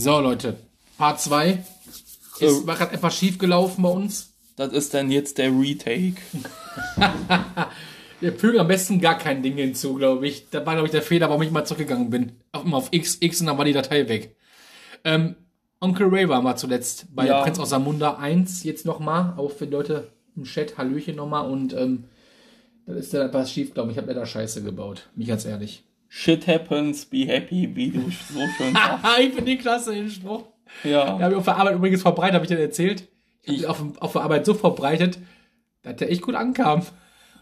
So, Leute. Part 2 ist war gerade etwas schief gelaufen bei uns. Das ist dann jetzt der Retake. Wir fügen am besten gar kein Ding hinzu, glaube ich. Da war, glaube ich, der Fehler, warum ich mal zurückgegangen bin. Auf, immer auf X, X und dann war die Datei weg. Ähm, Onkel Ray war mal zuletzt bei Ja. Prinz aus Samunda 1 jetzt nochmal. Auch für die Leute im Chat, Hallöchen nochmal. Und ähm, da ist da etwas schief, glaube ich. Ich habe leider Scheiße gebaut. Mich ganz ehrlich. Shit happens, be happy, wie du so schön sagst. ich finde den klasse, den Spruch. Den Ja. habe ich auf der Arbeit übrigens verbreitet, habe ich dir erzählt. Ich habe Ich- den auf, auf der Arbeit so verbreitet, dass der echt gut ankam. Und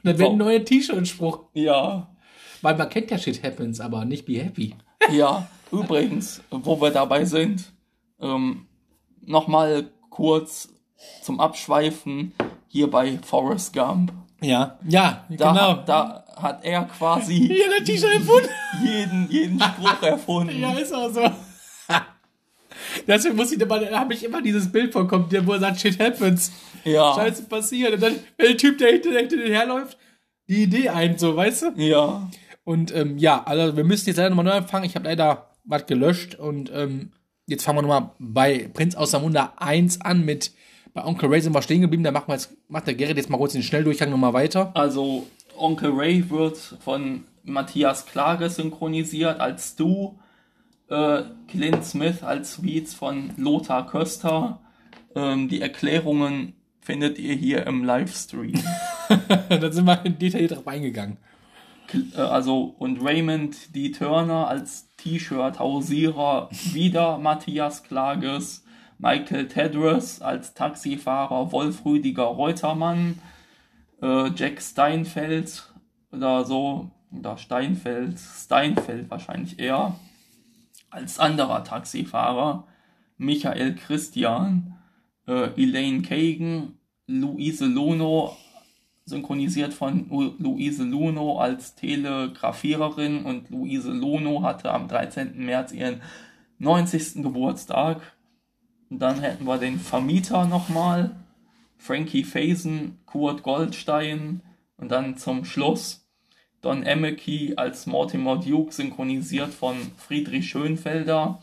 dann wird ein neuer T-Shirt-Spruch. Ja. Weil man kennt ja Shit Happens, aber nicht Be Happy. Ja. Übrigens, wo wir dabei sind, ähm, nochmal kurz zum Abschweifen hier bei Forrest Gump. Ja, ja, Da, genau. da hat er quasi der T-Shirt erfunden. jeden, jeden Spruch erfunden. ja, ist auch so. Deswegen muss ich immer, da habe ich immer dieses Bild von kommt, wo er sagt, shit happens. Ja. Scheiße passiert. Und dann, wenn der Typ, der hinter, der hinter den herläuft, die Idee ein, so, weißt du? Ja. Und ähm, ja, also wir müssen jetzt leider nochmal neu anfangen. Ich habe leider was gelöscht und ähm, jetzt fangen wir nochmal bei Prinz aus Samunda 1 an mit bei Onkel Ray sind wir stehen geblieben. Da machen wir jetzt, macht der Gerrit jetzt mal kurz den Schnelldurchgang nochmal weiter. Also Onkel Ray wird von Matthias Klage synchronisiert als Stu, äh, Clint Smith als Sweets von Lothar Köster. Ähm, die Erklärungen findet ihr hier im Livestream. da sind wir detailliert drauf eingegangen. Äh, also und Raymond D. Turner als T-Shirt-Hausierer wieder Matthias Klages. Michael Tedros als Taxifahrer Wolf Rüdiger Reutermann. Äh, Jack Steinfeld oder so. Oder Steinfeld. Steinfeld wahrscheinlich eher. Als anderer Taxifahrer. Michael Christian. Äh, Elaine Kagan. Luise Lono synchronisiert von Lu- Luise Luno als Telegrafiererin und Luise Luno hatte am 13. März ihren 90. Geburtstag. Und dann hätten wir den Vermieter nochmal, Frankie Faison, Kurt Goldstein und dann zum Schluss Don Emmeke als Mortimer Duke synchronisiert von Friedrich Schönfelder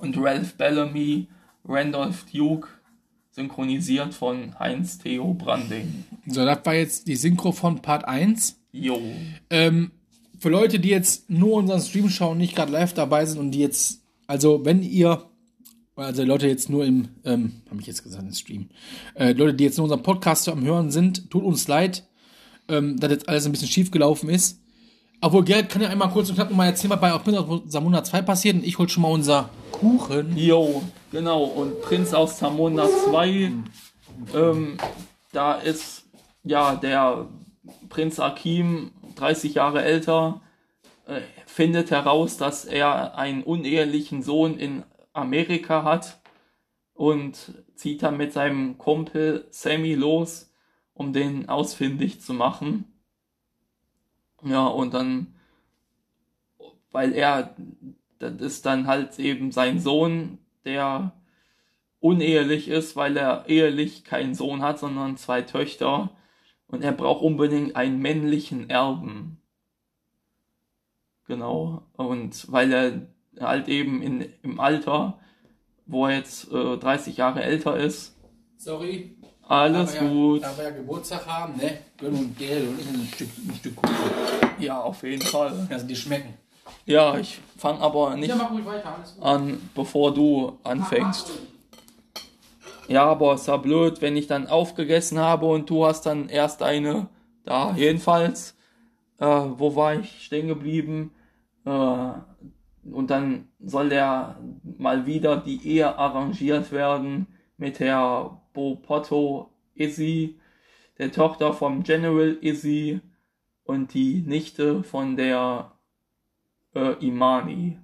und Ralph Bellamy, Randolph Duke synchronisiert von Heinz Theo Branding. So, das war jetzt die Synchro von Part 1. Jo. Ähm, für Leute, die jetzt nur unseren Stream schauen, nicht gerade live dabei sind und die jetzt, also wenn ihr, also Leute jetzt nur im, ähm, habe ich jetzt gesagt, im Stream, äh, Leute, die jetzt nur unseren Podcast am Hören sind, tut uns leid, ähm, dass jetzt alles ein bisschen schief gelaufen ist. Obwohl, Gerrit kann ja einmal kurz und knapp nochmal erzählen, was bei auf Samunda 2 passiert und ich hol schon mal unser Kuchen. Jo, genau. Und Prinz aus Zamunda 2, ähm, da ist ja der Prinz Akim, 30 Jahre älter, äh, findet heraus, dass er einen unehelichen Sohn in Amerika hat und zieht dann mit seinem Kumpel Sammy los, um den ausfindig zu machen. Ja, und dann, weil er, das ist dann halt eben sein Sohn, der unehelich ist, weil er ehelich keinen Sohn hat, sondern zwei Töchter. Und er braucht unbedingt einen männlichen Erben. Genau. Und weil er halt eben in, im Alter, wo er jetzt äh, 30 Jahre älter ist, Sorry. alles gut. Da wir ja Geburtstag haben, ne? Gönn und Gerrit und ich ein Stück, ein Stück Kuchen. Ja, auf jeden Fall. Also die schmecken. Ja, ich fange aber nicht ruhig weiter, an, bevor du anfängst. Ja, aber ist ja blöd, wenn ich dann aufgegessen habe und du hast dann erst eine da. Jedenfalls, äh, wo war ich stehen geblieben? Äh, und dann soll der mal wieder die Ehe arrangiert werden mit der Bopoto Izzy, der Tochter vom General Izzy und die Nichte von der äh, Imani.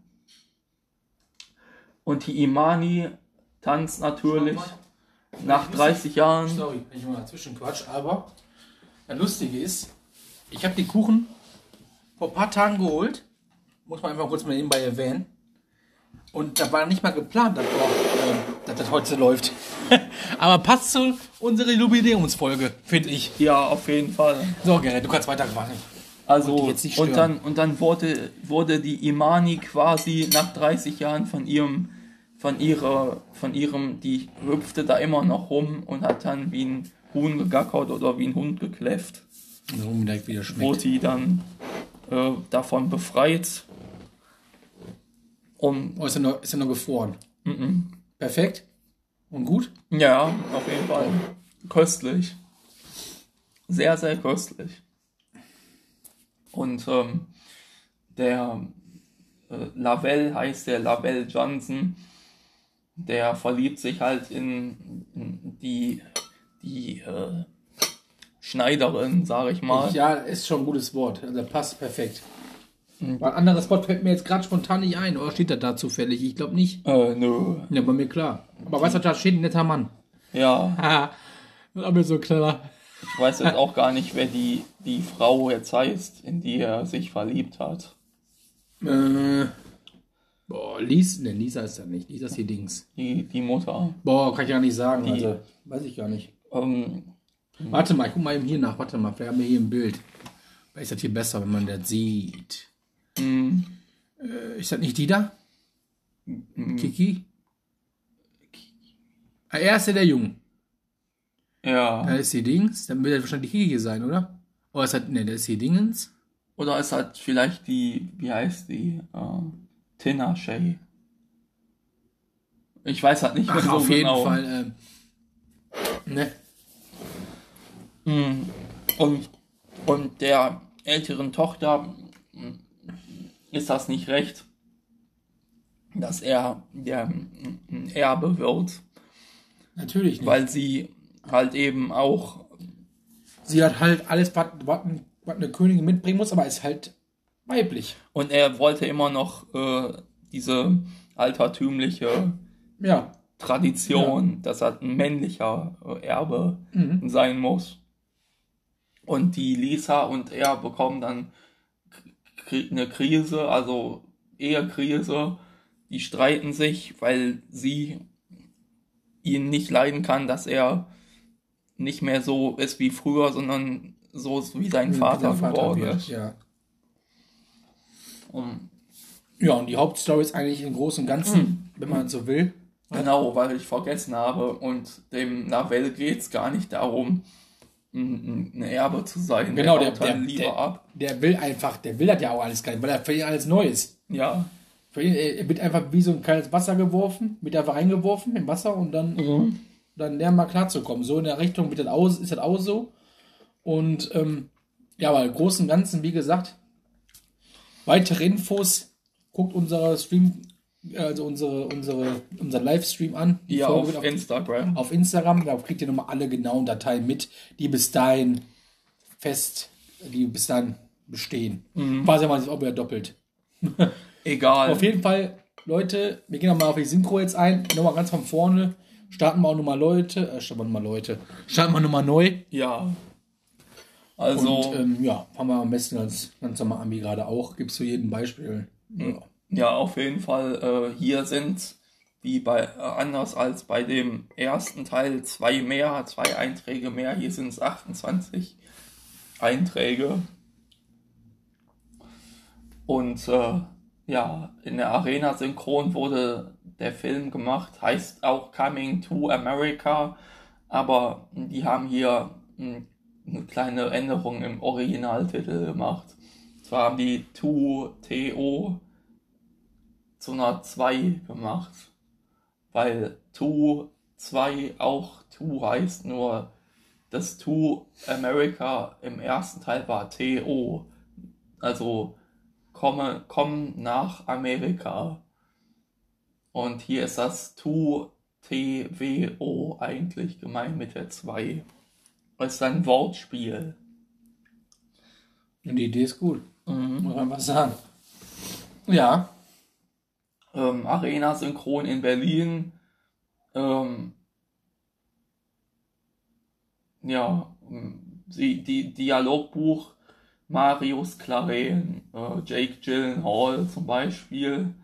Und die Imani tanzt natürlich nach 30 Jahren. Sorry, wenn ich mal dazwischen quatsch, aber das Lustige ist, ich habe die Kuchen vor ein paar Tagen geholt. Muss man einfach kurz mal nebenbei erwähnen. Und da war nicht mal geplant, dass, äh, dass das heute läuft. aber passt zu unserer Jubiläumsfolge, finde ich. Ja, auf jeden Fall. So, Gerrit, du kannst weitermachen. Also, Und die jetzt nicht und stören. dann, und dann wurde, wurde die Imani quasi nach 30 Jahren von ihrem von ihrer, von ihrem, die hüpfte da immer noch rum und hat dann wie ein Huhn gegackert oder wie ein Hund gekläfft. Warum direkt wieder Wurde schmeckt. die dann äh, davon befreit. Und Oh, ist er noch, ist er noch gefroren? Perfekt. Und gut? ja, auf jeden Fall köstlich. Sehr, sehr köstlich. Und ähm, der äh, Lavelle heißt der Lavelle Johnson, der verliebt sich halt in, in die, die äh, Schneiderin, sage ich mal. Ja, ist schon ein gutes Wort. Also passt perfekt. Ein anderes Wort fällt mir jetzt gerade spontan nicht ein. Oder steht das da zufällig? Ich glaube nicht. Äh, nö. Ja, bei mir klar. Aber weißt du, da steht ein netter Mann. Ja, ist mir so klar. ich weiß jetzt auch gar nicht, wer die, die Frau jetzt heißt, in die er sich verliebt hat. Äh, boah, Lisa, ne, Lisa ist das nicht. Lisa ist die Dings. Die, die Mutter. Boah, kann ich gar nicht sagen. Also, weiß ich gar nicht. Ähm, Warte mal, ich guck mal eben hier nach. Warte mal, vielleicht haben wir hier ein Bild. Vielleicht ist das hier besser, wenn man das sieht. Mh, Äh, ist das nicht die da? Kiki? Ah, er ist ja der Junge. ja. Da ist die Dings. Dann wird das wahrscheinlich die Kiki sein, oder? Oder ist das, ne, das ist die Dingens. Oder ist halt vielleicht die, wie heißt die? Äh, Tina Shay. Ich weiß halt nicht mehr Ach, so auf jeden genau. Fall. Ähm, ne? Mhm. Und, und der älteren Tochter ist das nicht recht, dass er der mh, Erbe wird, Natürlich nicht. weil sie halt eben auch sie hat halt alles, was, was, ein- was eine Königin mitbringen muss, aber ist halt weiblich. und er wollte immer noch äh, diese altertümliche Ja. Tradition, dass er ein männlicher äh, Erbe Mhm. sein muss. Und die Lisa und er bekommen dann eine Krise, also Ehekrise. Die streiten sich, weil sie ihn nicht leiden kann, dass er nicht mehr so ist wie früher, sondern so ist wie sein Vater, Wie der geworden wird, ist. Ja. Und ja, und die Hauptstory ist eigentlich im Großen und Ganzen, Mhm. wenn man so will. Genau, weil ich vergessen habe und dem Navel geht es gar nicht darum, ein, ein Erbe zu sein. Genau, der, der, haut der, der, ab. der will einfach, der will das ja auch alles gar nicht, weil er für ihn alles neu ist. Ja. Für ihn, er wird einfach wie so ein kaltes Wasser geworfen, wird einfach reingeworfen im Wasser und dann, Mhm. dann lernen mal klarzukommen. So in der Richtung wird das aus, ist das auch so. Und ähm, ja, aber im Großen und Ganzen, wie gesagt, weitere Infos, guckt unsere Stream, also unsere, unsere, unseren Livestream an. Die Ja, auf auf, Instagram. auf Instagram, da kriegt ihr nochmal alle genauen Dateien mit, die bis dahin fest, die bis dahin bestehen. Quasi mal auch wieder doppelt. Egal. Auf jeden Fall, Leute, wir gehen nochmal auf die Synchro jetzt ein. Nochmal ganz von vorne. Starten wir auch nochmal Leute. Äh, starten wir nochmal Leute. Starten wir nochmal neu. Ja. Also, Und ähm, ja, fangen wir am besten ganz, ganz normal wie gerade auch. Gibt es zu jedem Beispiel. Ja. Ja, auf jeden Fall, äh, hier sind, wie bei, äh, anders als bei dem ersten Teil, zwei mehr, zwei Einträge mehr. Hier sind es 28 Einträge. Und äh, ja, in der Arena Synchron wurde der Film gemacht, heißt auch Coming to America, aber die haben hier mh, eine kleine Änderung im Originaltitel gemacht. Zwar haben die To TO zu einer 2 gemacht, weil To 2 auch To heißt, nur das To America im ersten Teil war TO. Also komme, komm nach Amerika. Und hier ist das Tu TWO eigentlich gemeint mit der 2. Das ist ein Wortspiel. Und die Idee ist gut. Muss man einfach sagen. Ja. Ähm, Arena Synchron in Berlin. Ähm, ja, ähm, sie, die Dialogbuch Marius Claren, äh, Jake Gyllenhaal zum Beispiel,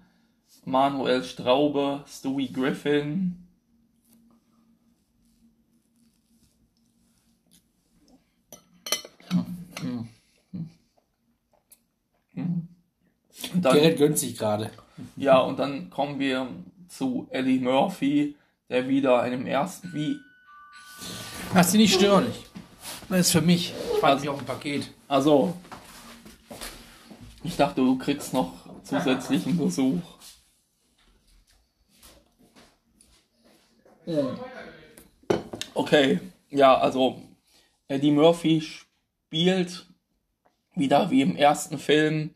Manuel Straube, Stewie Griffin. Und dann, Gerrit gönnt sich gerade. Ja, und dann kommen wir zu Eddie Murphy, der wieder in dem ersten, wie, Lass sie nicht stören. Ich- Das ist für mich. Ich warte nicht auf ein Paket. also, ich dachte, du kriegst noch zusätzlichen Besuch. Okay, ja, also Eddie Murphy spielt wieder wie im ersten Film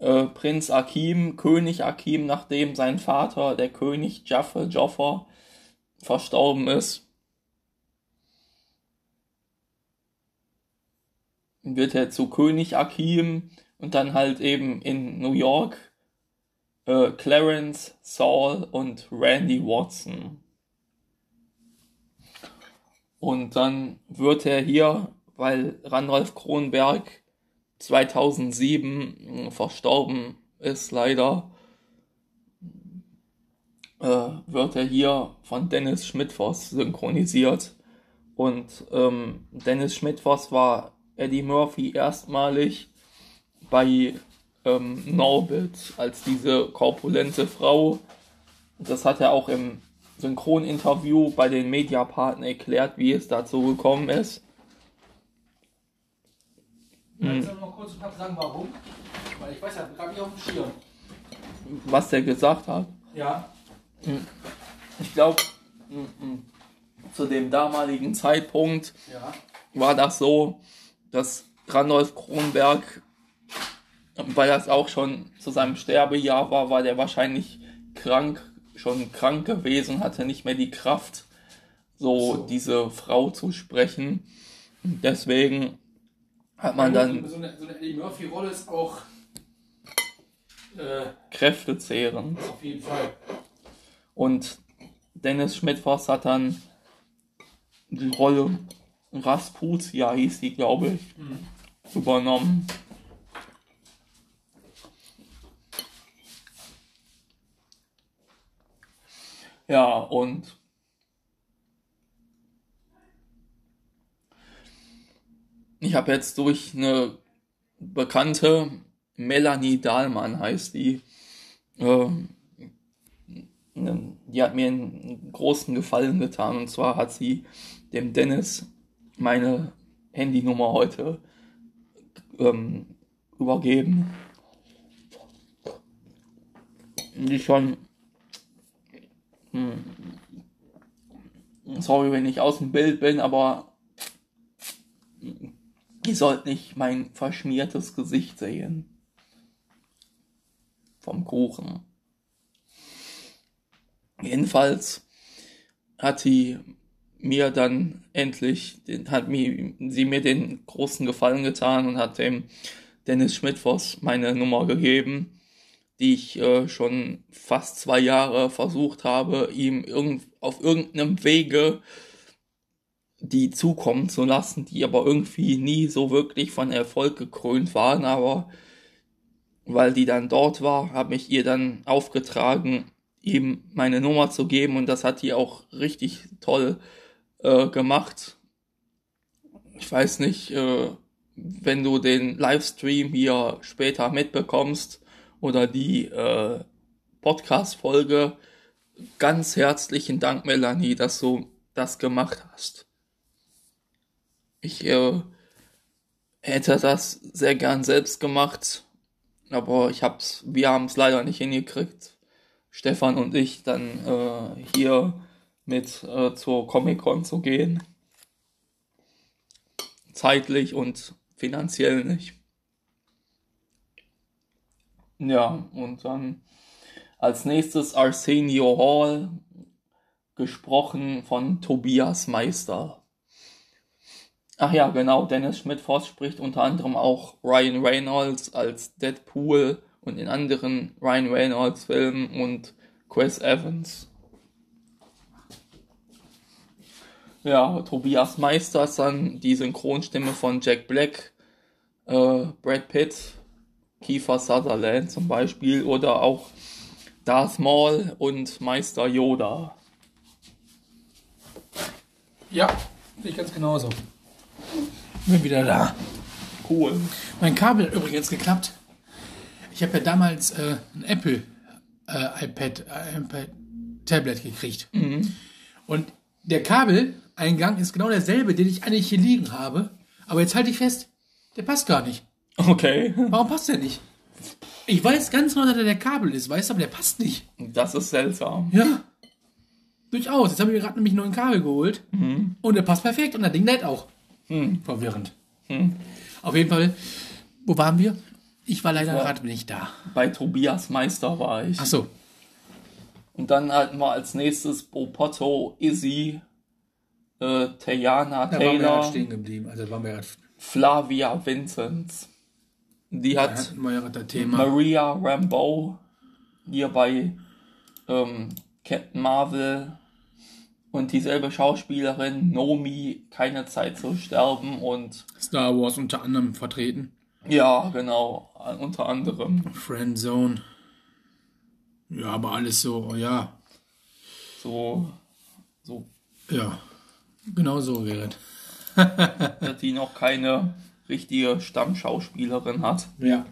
äh, Prinz Akim, König Akim, nachdem sein Vater, der König Jaffe Joffer, verstorben ist. Wird er zu König Akim und dann halt eben in New York äh, Clarence, Saul und Randy Watson. Und dann wird er hier, weil Randolph Kronberg 2007 mh, verstorben ist, leider, äh, wird er hier von Dennis Schmidtfoss synchronisiert. Und ähm, Dennis Schmidtfoss war Eddie Murphy erstmalig bei ähm, Norbit als diese korpulente Frau. Das hat er auch im Synchroninterview bei den Mediapartnern erklärt, wie es dazu gekommen ist. Kannst du noch kurz sagen, warum? Weil ich weiß ja gerade nicht auf dem Schirm. Was er gesagt hat. Ja. Ich glaube, zu dem damaligen Zeitpunkt Ja. war das so, dass Randolph Kronberg, weil das auch schon zu seinem Sterbejahr war, war der wahrscheinlich krank, schon krank gewesen, hatte nicht mehr die Kraft, so, So. diese Frau zu sprechen. Deswegen hat man dann So eine, so eine Eddie Murphy-Rolle ist auch. Äh, kräftezehrend. auf jeden Fall. Und Dennis Schmidt-Voss hat dann die Rolle Rasputia, hieß die, glaube ich, übernommen. Ja, und ich habe jetzt durch eine bekannte, Melanie Dahlmann heißt die, ne, die hat mir einen großen Gefallen getan und zwar hat sie dem Dennis meine Handynummer heute ähm, übergeben. Die schon hm, sorry, wenn ich aus dem Bild bin, aber ihr sollt nicht mein verschmiertes Gesicht sehen. Vom Kuchen. Jedenfalls hat sie mir dann endlich, den, hat mir, sie mir den großen Gefallen getan und hat dem Dennis Schmidtfoss meine Nummer gegeben, die ich äh, schon fast zwei Jahre versucht habe, ihm irgend, auf irgendeinem Wege die zukommen zu lassen, die aber irgendwie nie so wirklich von Erfolg gekrönt waren, aber weil die dann dort war, habe ich ihr dann aufgetragen, ihm meine Nummer zu geben und das hat die auch richtig toll äh, gemacht. Ich weiß nicht, äh, wenn du den Livestream hier später mitbekommst oder die äh, Podcast-Folge, ganz herzlichen Dank, Melanie, dass du das gemacht hast. Ich äh, hätte das sehr gern selbst gemacht, aber ich hab's, wir haben es leider nicht hingekriegt, Stefan und ich dann äh, hier mit äh, zur Comic-Con zu gehen. Zeitlich und finanziell nicht. Ja, und dann als nächstes Arsenio Hall, gesprochen von Tobias Meister. Ach ja, genau, Dennis Schmidt-Voss spricht unter anderem auch Ryan Reynolds als Deadpool und in anderen Ryan Reynolds Filmen und Chris Evans. Ja, Tobias Meister ist dann die Synchronstimme von Jack Black, äh, Brad Pitt, Kiefer Sutherland zum Beispiel oder auch Darth Maul und Meister Yoda. Ja, sehe ich ganz genauso. Bin wieder da. Cool. Mein Kabel hat übrigens geklappt. Ich habe ja damals äh, ein Apple äh, iPad, äh, iPad, Tablet gekriegt. Und der Kabeleingang ist genau derselbe, den ich eigentlich hier liegen habe. Aber jetzt halte ich fest, der passt gar nicht. Okay. Warum passt der nicht? Ich weiß ganz genau, dass der der Kabel ist, weißt du, aber der passt nicht. Das ist seltsam. Ja. Durchaus. Jetzt habe ich mir gerade nämlich einen neuen Kabel geholt. Und der passt perfekt und das Ding lädt auch. Verwirrend. Auf jeden Fall, wo waren wir? Ich war leider gerade nicht da. Bei Tobias Meister war ich. Ach so. Und dann hatten wir als nächstes Bopoto, Izzy, äh, Tejana Da waren wir gerade Taylor, stehen geblieben. Also da waren wir. Flavia Vincenz. Die Da hat wir. Maria Rambeau hier bei ähm, Captain Marvel und dieselbe Schauspielerin Nomi keine Zeit zu sterben und Star Wars unter anderem vertreten. ja genau unter anderem Friendzone. Ja, aber alles so, ja. so so Ja. Genau so, Gerrit. dass die noch keine richtige Stammschauspielerin hat. Ja.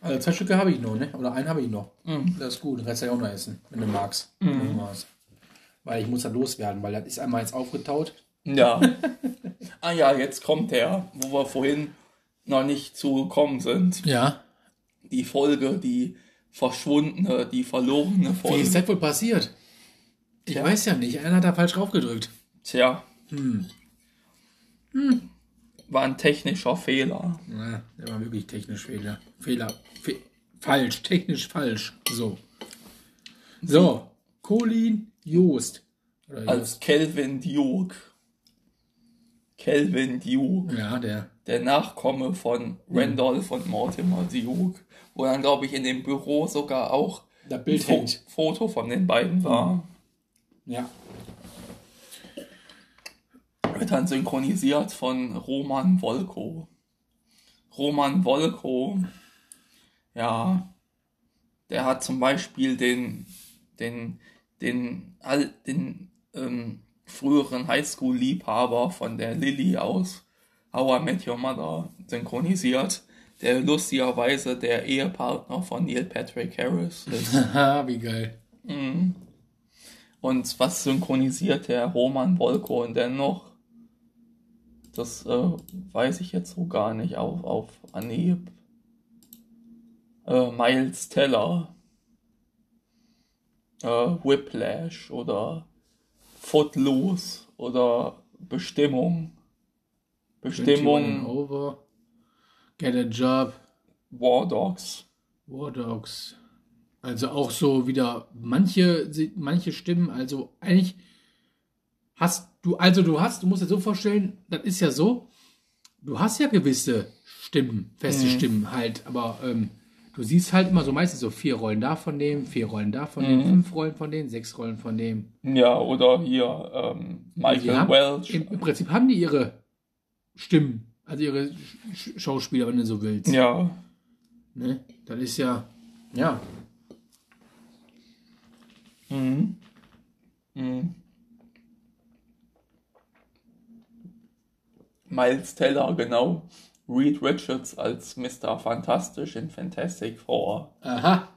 Also zwei Stücke habe ich noch, ne? Oder einen habe ich noch. Das ist gut. Den Rest kann ich auch noch essen, wenn du magst. Du magst. Weil ich muss da loswerden, weil das ist einmal jetzt aufgetaut. Ja. ah ja, jetzt kommt der, wo wir vorhin noch nicht zugekommen sind. Ja. Die Folge, die verschwundene, die verlorene Wie Folge. ist das wohl passiert? Ich Tja. weiß ja nicht. Einer hat da falsch draufgedrückt. Tja. War ein technischer Fehler. Ja, der war wirklich technisch Fehler. Fehler. Fe falsch. Technisch falsch. So. So. Colin Joost. Als Kelvin Duke. Kelvin Duke. Ja, der. Der Nachkomme von Randolph und Mortimer Duke. Wo dann, glaube ich, in dem Büro sogar auch Das ein Bild Fo hängt. Foto von den beiden war. Ja. Wird dann synchronisiert von Roman Volko. Roman Volko, ja, der hat zum Beispiel den, den, den, all- den ähm, früheren Highschool-Liebhaber von der Lily aus How I Met Your Mother synchronisiert, der lustigerweise der Ehepartner von Neil Patrick Harris ist. Haha, wie geil. Und was synchronisiert der Roman Volko denn noch? Das äh, weiß ich jetzt so gar nicht auf, auf Anhieb. Äh, Miles Teller. Äh, Whiplash oder Footloose oder Bestimmung. 21 Bestimmung over. Get a job. War Dogs. War Dogs. Also auch so wieder manche, manche Stimmen, also eigentlich hast du, also du hast, du musst dir so vorstellen, das ist ja so, du hast ja gewisse Stimmen, feste Stimmen halt, aber ähm, du siehst halt immer so meistens so vier Rollen da von dem, vier Rollen da von dem, fünf Rollen von dem, sechs Rollen von dem. Ja, oder hier ähm, Michael haben, Welch. im, Im Prinzip haben die ihre Stimmen, also ihre Sch- Schauspieler, wenn du so willst. Ja, Ne? Das ist ja, ja, Mhm. Mhm. Miles Teller, genau. Reed Richards als Mr. Fantastisch in Fantastic Four. aha.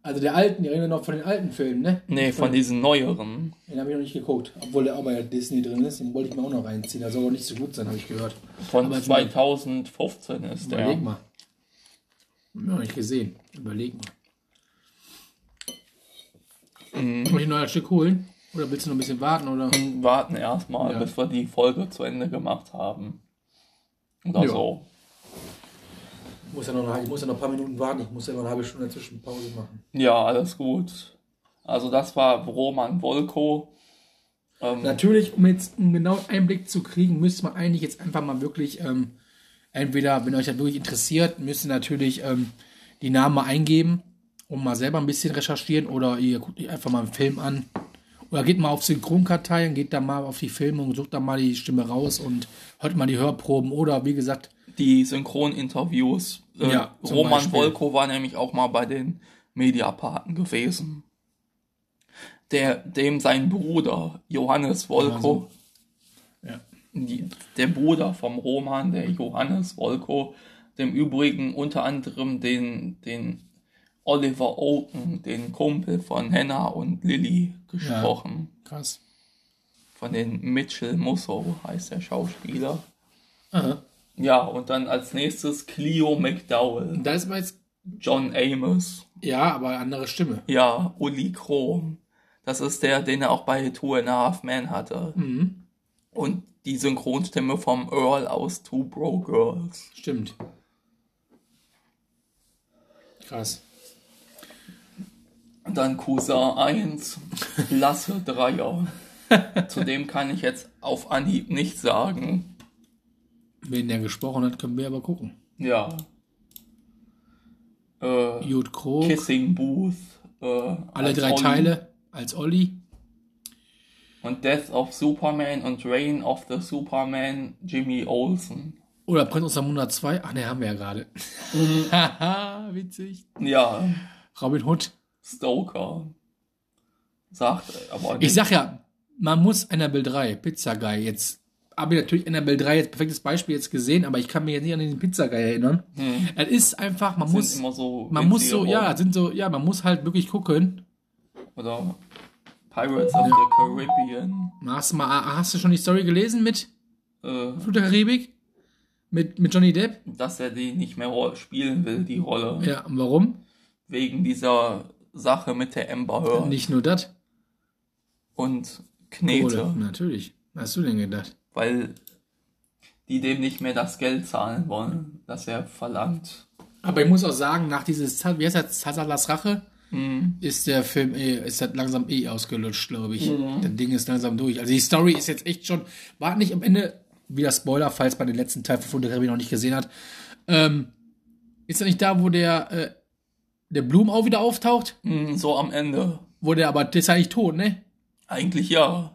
Also der alten, die reden wir noch von den alten Filmen, ne? Nee, von diesen neueren. Den habe ich noch nicht geguckt, obwohl der auch bei Disney drin ist. Den wollte ich mir auch noch reinziehen. Der soll aber nicht so gut sein, habe ich gehört. Von Aber jetzt mal- 2015 ist der. Überleg mal. Noch nicht gesehen. Überleg mal. Mhm. Soll ich ein neues Stück holen? Oder willst du noch ein bisschen warten? Oder? Warten erstmal, Ja. bis wir die Folge zu Ende gemacht haben. Oder Ja. so. Ich muss ja noch, ich muss ja noch ein paar Minuten warten. Ich muss ja noch eine halbe Stunde zwischen Pause machen. Ja, alles gut. Also das war Roman Volko. Ähm, Natürlich, um jetzt einen genauen Einblick zu kriegen, müsste man eigentlich jetzt einfach mal wirklich, ähm, entweder, wenn euch das wirklich interessiert, müsst ihr natürlich ähm, die Namen mal eingeben und mal selber ein bisschen recherchieren oder ihr guckt euch einfach mal einen Film an. Oder geht mal auf Synchronkarteien, geht da mal auf die Filme und sucht da mal die Stimme raus und hört mal die Hörproben oder wie gesagt, die Synchroninterviews. Äh, Ja, Roman. Volko war nämlich auch mal bei den Mediaparken gewesen. Der, dem sein Bruder Johannes Volko, ja. die, der Bruder vom Roman, der Johannes Volko, dem übrigen unter anderem den, den Oliver Oaken, den Kumpel von Hannah und Lily, gesprochen. Krass. Von den Mitchell Musso heißt der Schauspieler. Aha. Ja, und dann als nächstes Cleo McDowell, da ist man jetzt, John Amos, ja, aber andere Stimme. ja, Uli Krom. Das ist der, den er auch bei Two and a Half Men hatte. Mhm. Und die Synchronstimme vom Earl aus Two Bro Girls. Stimmt. Krass. Dann Cousin 1, Lasse Dreier. Zu dem kann ich jetzt auf Anhieb nicht sagen. Wen der gesprochen hat, können wir aber gucken. Ja. Äh, Jude Krog, Kissing Booth. Äh, alle drei Olli. Teile als Olli. Und Death of Superman und Reign of the Superman Jimmy Olsen. Oder Prinz aus der Monat 2. Ach ne, haben wir ja gerade. Haha, witzig. Ja, Robin Hood. Stoker. Sagt aber Ich sag ja, man muss Annabelle 3, Pizza Guy, jetzt habe ich natürlich Annabelle 3 jetzt perfektes Beispiel jetzt gesehen, aber ich kann mich jetzt nicht an den Pizza Guy erinnern. Es ist einfach, man Hm. sind muss, immer so man muss so, ja, sind so, ja, man muss halt wirklich gucken. Oder Pirates of the Caribbean. Hast du, mal, hast du schon die Story gelesen mit Äh, Flut der Karibik? Mit, mit Johnny Depp? dass er die nicht mehr spielen will, die Rolle. Ja, und warum? Wegen dieser Sache mit der Amber Heard Nicht nur das. und Knete. Kohle. Natürlich. Was hast du denn gedacht? Weil die dem nicht mehr das Geld zahlen wollen, das er verlangt. Aber ich muss auch sagen, nach dieses, wie heißt das, Zazalas Rache, Hm. ist der Film eh, ist das langsam eh ausgelutscht, glaube ich. Mhm. Das Ding ist langsam durch. Also die Story ist jetzt echt schon, war nicht am Ende, wieder Spoiler, falls man den letzten Teil von Fotografie noch nicht gesehen hat, ähm, ist er nicht da, wo der, äh, der Blum auch wieder auftaucht? Hm, So am Ende. Wo der, aber der ist eigentlich tot, ne? Eigentlich ja.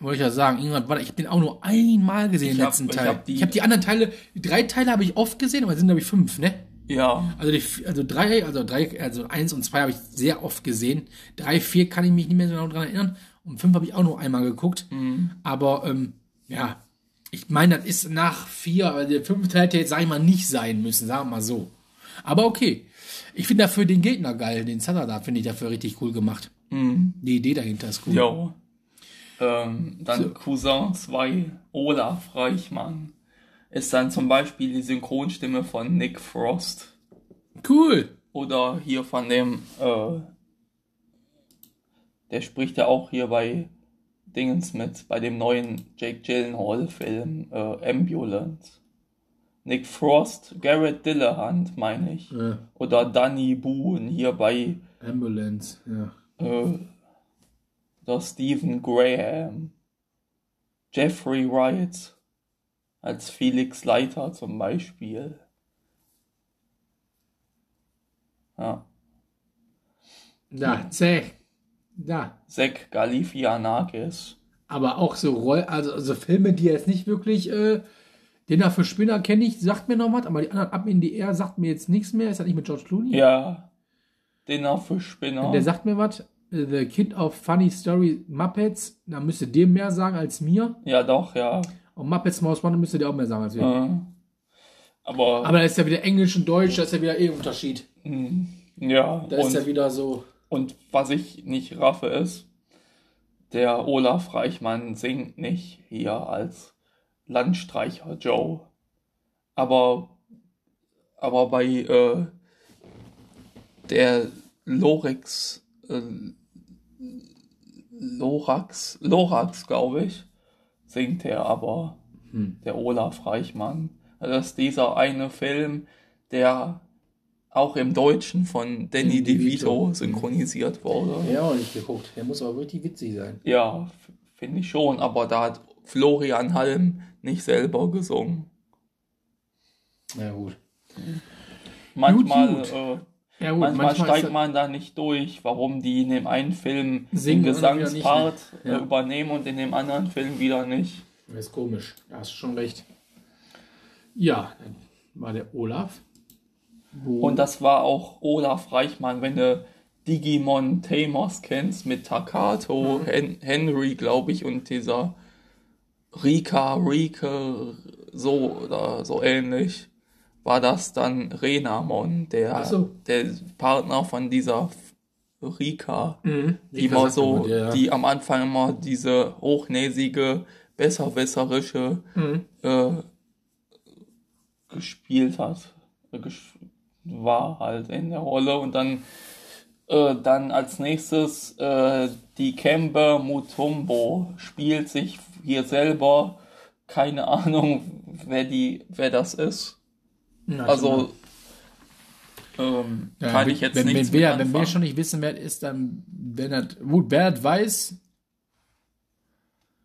Wollte ich ja sagen, irgendwann war der, ich den auch nur einmal gesehen, Ich den hab- letzten ich Teil. hab die- ich habe die anderen Teile, die drei Teile habe ich oft gesehen, aber es sind glaube ich fünf, ne? Ja. Also, die, also drei, also drei, also eins und zwei habe ich sehr oft gesehen. Drei, vier kann ich mich nicht mehr so genau dran erinnern. Und fünf habe ich auch nur einmal geguckt. Aber ähm, ja, ich meine, das ist nach vier, also der fünfte hätte jetzt, sag ich mal, nicht sein müssen, sagen wir mal so. Aber okay. Ich finde dafür den Gegner geil, den Satada finde ich dafür richtig cool gemacht. Die Idee dahinter ist cool. Jo. Ähm, dann Cousin 2, Olaf Reichmann. Ist dann zum Beispiel die Synchronstimme von Nick Frost. Cool. Oder hier von dem, äh, der spricht ja auch hier bei Dingens mit, bei dem neuen Jake Gyllenhaal-Film, äh, Ambulance. Nick Frost, Garrett Dillahunt, meine ich. Ja. Oder Danny Boone hier bei Ambulance, ja. äh, der Stephen Graham, Jeffrey Wright als Felix Leiter zum Beispiel. Ja. Da, zäh. Da. Zach Galifianakis. Aber auch so Roll, also, also Filme, die jetzt nicht wirklich, äh, den da für Spinner kenne ich, sagt mir noch was, aber die anderen Ab in die Air sagt mir jetzt nichts mehr. Ist das nicht mit George Clooney? Ja. Dinner für Spinner. Der sagt mir was. äh, The Kid of Funny Story Muppets, da müsste dir mehr sagen als mir. ja, doch, ja. Und Muppets Mouse One müsste dir auch mehr sagen als wir. Äh, aber, Aber da ist ja wieder Englisch und Deutsch, da ist ja wieder eh ein Unterschied. ja. Da ist ja Und, wieder so. und was ich nicht raffe ist, der Olaf Reichmann singt nicht hier als Landstreicher Joe. Aber, aber bei äh, der Lorix, äh, Lorax, Lorax, glaube ich, singt er aber, der Olaf Reichmann. Also Das ist dieser eine Film, der auch im Deutschen von Danny DeVito. Synchronisiert wurde. Ja, auch nicht geguckt. Der muss aber richtig witzig sein. Ja, finde ich schon, aber da hat Florian Halm nicht selber gesungen. Na gut. Manchmal, gut. Äh, Ja gut, manchmal, ist steigt man da nicht durch, warum die in dem einen Film den nicht, Gesangspart ne? Ja. äh, übernehmen und in dem anderen Film wieder nicht. Das ist komisch. Da hast du schon recht. Ja, dann war der Olaf. Wo Und das war auch Olaf Reichmann, wenn du Digimon Tamers kennst mit Takato, Hen Henry, glaube ich, und dieser Rika, Rike, so oder so ähnlich, war das dann Renamon, der, so. der Partner von dieser Rika, die Rika immer so, man, ja. die am Anfang immer diese hochnäsige, besserwisserische Mhm. äh, gespielt hat. Äh, ges- War halt in der Rolle und dann äh, dann als nächstes äh, die Kembe Mutombo spielt sich hier selber keine Ahnung wer die wer das ist. Ja, also ähm, Ja, kann wenn, ich jetzt wenn, nichts wenn, wenn wir schon nicht wissen, wer es ist, dann, wenn er, gut, wer das weiß,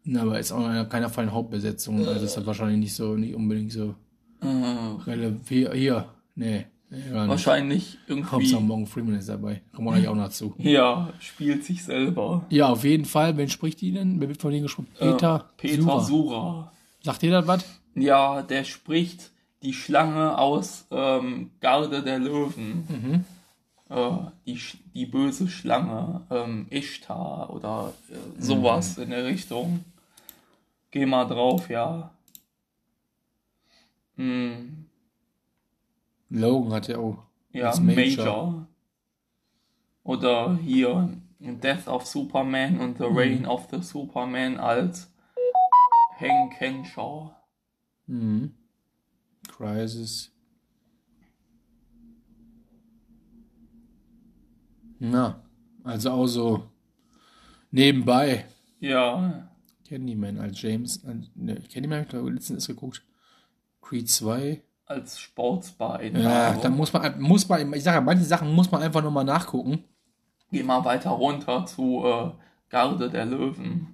na, aber ist auch in keiner Fall eine Hauptbesetzung, also ist das wahrscheinlich nicht so, nicht unbedingt so, äh, hier, hier, nee, nicht. wahrscheinlich Hauptsache irgendwie Morgan Freeman ist dabei, kommen wir gleich auch noch zu. ja spielt sich selber Ja, auf jeden Fall, wen spricht die denn? Wer wird von denen gesprochen? Peter, äh, Peter Sura. Sura. Sagt ihr das was? Ja, der spricht die Schlange aus ähm, Garde der Löwen. Äh, die, die böse Schlange, ähm, Ishtar oder äh, sowas in der Richtung. Geh mal drauf, ja. Hm, Logan hat ja auch. ja, Major. Major. Oder hier Death of Superman und The Reign of the Superman als Hank Henshaw. Mhm. Crisis. Na, also auch so nebenbei. Ja, Candyman als James. Ne, Candyman habe ich glaube letztens erst geguckt. Creed 2. als Sportsbein. Ja, da muss man, muss man, ich sage, manche Sachen muss man einfach nochmal nachgucken. Geh mal weiter runter zu äh, Garde der Löwen.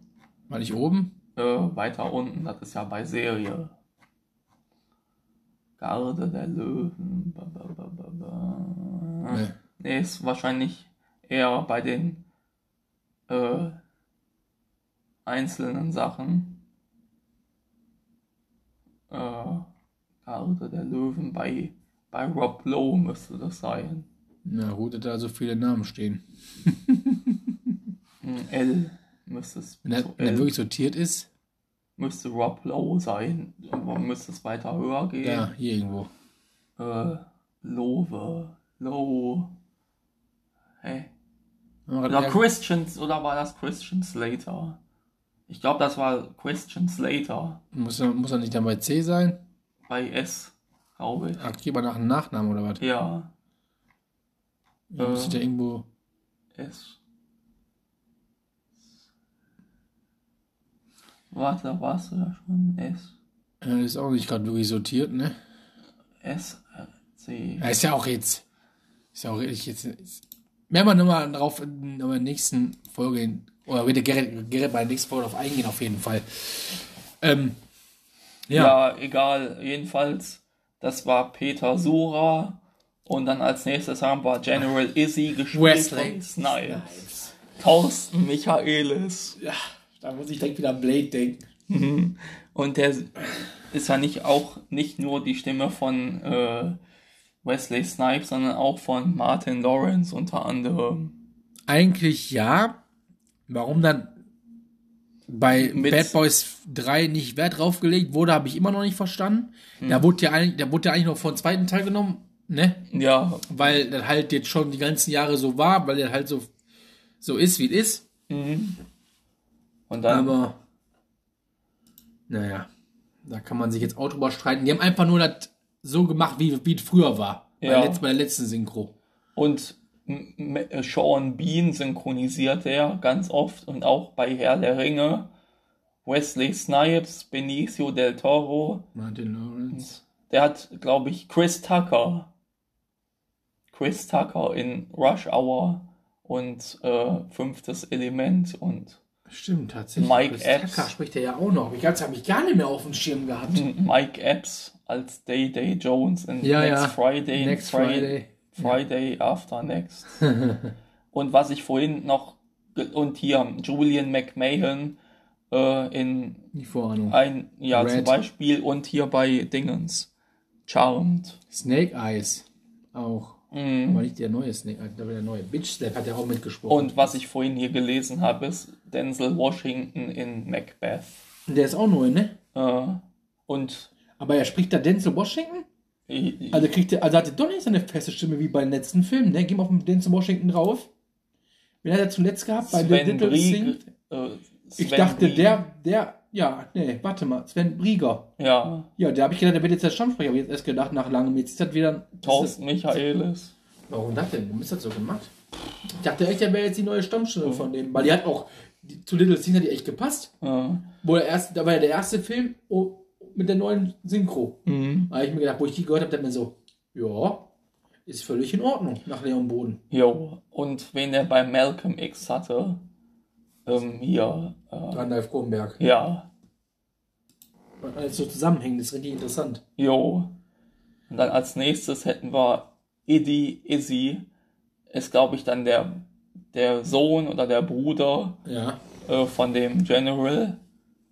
War nicht oben? Äh, weiter unten, das ist ja bei Serie. Garde der Löwen. Ba, ba, ba, ba, ba. Ne. Nee, ist wahrscheinlich eher bei den äh, einzelnen Sachen. Äh, Garde der Löwen bei, bei Rob Lowe müsste das sein. Na gut, dass da so viele Namen stehen. Hm, L müsste es Wenn er, zu wenn er wirklich sortiert ist, müsste Rob Lowe sein. Aber müsste es weiter höher gehen? ja, hier irgendwo. Äh, Lowe. Lowe. Hä? Oder ja, Christian, oder war das Christian Slater? Ich glaube, das war Christian Slater. muss, er, muss er nicht dann bei C sein? Bei S, glaube ich. Mal nach einem Nachnamen oder was? Ja, Ja, Äh. müsste der irgendwo. S. Warte, da warst du ja schon. S. Ja, das ist auch nicht gerade wirklich sortiert, ne? S. C. Ja, ist ja auch jetzt. Ist ja auch ich jetzt. Werden wir nochmal drauf in der nächsten Folge, oder wird der Gerrit, Gerrit bei der nächsten Folge drauf eingehen, auf jeden Fall. Ähm, ja. Ja. egal. Jedenfalls, das war Peter Sura. Und dann als nächstes haben wir General Izzy gespielt Wesley von Snipes. Thorsten Michaelis. ja, da muss ich direkt wieder an Blade denken. Und der ist ja nicht auch nicht nur die Stimme von äh, Wesley Snipes, sondern auch von Martin Lawrence unter anderem. Eigentlich ja. Warum dann bei Mit- Bad Boys 3 nicht Wert drauf gelegt wurde, habe ich immer noch nicht verstanden. Da wurde ja eigentlich, da wurde ja eigentlich noch vor dem zweiten Teil genommen, ne? Ja, Weil das halt jetzt schon die ganzen Jahre so war, weil der halt so, so ist, wie es ist. und dann Aber, naja, da kann man sich jetzt auch drüber streiten. Die haben einfach nur das so gemacht, wie, wie es früher war. Bei, Ja. der letz- bei der letzten Synchro. und Sean Bean synchronisiert er ganz oft und auch bei Herr der Ringe. Wesley Snipes, Benicio del Toro, Martin Lawrence. der hat, glaube ich, Chris Tucker. Chris Tucker in Rush Hour und äh, Fünftes Element und Stimmt, tatsächlich. Mike Chris Epps. Tucker spricht er ja auch noch. Ich habe ich gar nicht mehr auf dem Schirm gehabt. Mike Epps als Day Day Jones in Ja, Next ja. Friday, Next Friday, Friday. Friday After Next. und was ich vorhin noch und hier Julian McMahon äh, in ein ja Red. zum Beispiel und hier bei Dingens Charmed. Snake Eyes. Auch. Mhm. Aber nicht der neue Snake Eyes, aber der neue. Bitch Slap hat ja auch mitgesprochen. Und was ich vorhin hier gelesen habe, ist Denzel Washington in Macbeth. Der ist auch neu, ne? Äh, und Aber er spricht da Denzel Washington? Also kriegt er, also hat er doch nicht so eine feste Stimme wie bei den letzten Filmen, ne? Geh mal auf den Denzel Washington drauf. Wen hat er zuletzt gehabt? Bei The Sven Little Thing? Brieg, äh, Ich dachte, Brieg. der, der, ja, nee, warte mal, Sven Brieger. Ja, Ja, der habe ich gedacht, der wird jetzt der Stammsprecher, aber jetzt erst gedacht, nach langem, jetzt ist das wieder ein... Thorsten Michaelis. Warum das denn? Warum ist das so gemacht? Ich dachte echt, der wäre jetzt die neue Stammstimme von dem, weil die hat auch, die, zu Little Things hat die echt gepasst. Ja. Wo der erste, da war ja der erste Film oh, mit der neuen Synchro. Mhm. Habe ich mir gedacht, wo ich die gehört habe, dachte mir so, ja, ist völlig in Ordnung nach Leon Boden. Jo, und wen er bei Malcolm X hatte, ähm, hier, äh, Randolph Kronberg. ja, Weil Alles so zusammenhängt, ist richtig interessant. jo. Und dann als nächstes hätten wir Iddy, Izzy, ist glaube ich dann der, der Sohn oder der Bruder Ja. äh, von dem General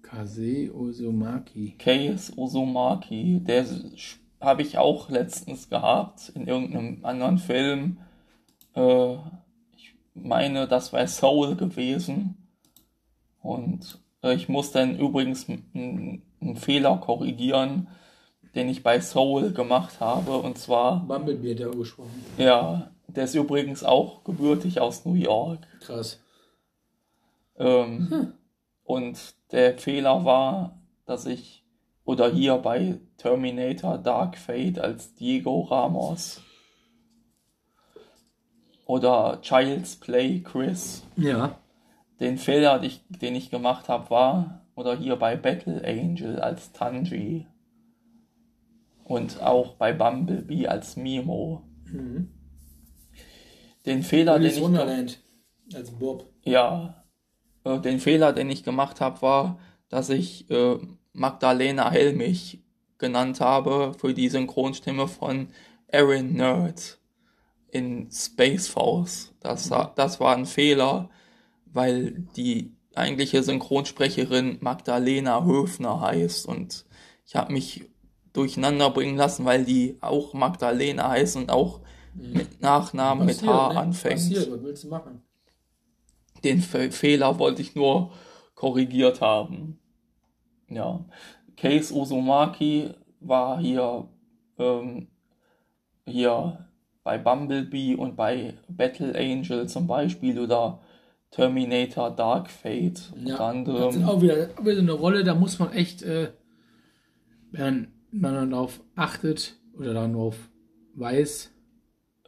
Kase Ozumaki. Case Uzumaki, der habe ich auch letztens gehabt in irgendeinem anderen Film. Äh, ich meine, das wäre Soul gewesen. Und äh, ich muss dann übrigens einen Fehler korrigieren, den ich bei Soul gemacht habe. Und zwar, Bumblebee hat er gesprochen. ja, der ist übrigens auch gebürtig aus New York. Krass. Ähm, Und der Fehler war, dass ich, oder hier bei Terminator Dark Fate als Diego Ramos oder Child's Play Chris. Ja. Den Fehler, den ich, den ich gemacht habe, war, oder hier bei Battle Angel als Tanji. Und auch bei Bumblebee als Mimo. Mhm. Den Fehler, den Alice ich. Wonderland. Als Bob. Ja, äh, den Fehler, den ich gemacht habe, war, dass ich äh, Magdalena Helmich genannt habe für die Synchronstimme von Erin Nerd in Space Force. Das, war- das war ein Fehler, weil die eigentliche Synchronsprecherin Magdalena Höfner heißt und ich habe mich durcheinander bringen lassen, weil die auch Magdalena heißt und auch mit Nachnamen mit Passiert, H ne? anfängt. Passiert, was willst du machen? Den Fe Fehler wollte ich nur korrigiert haben. Ja. Case Uzumaki war hier, ähm, hier bei Bumblebee und bei Battle Angel zum Beispiel oder Terminator Dark Fate Ja, das sind anderem. auch wieder, wieder eine Rolle, da muss man echt, äh, wenn man darauf achtet oder darauf weiß,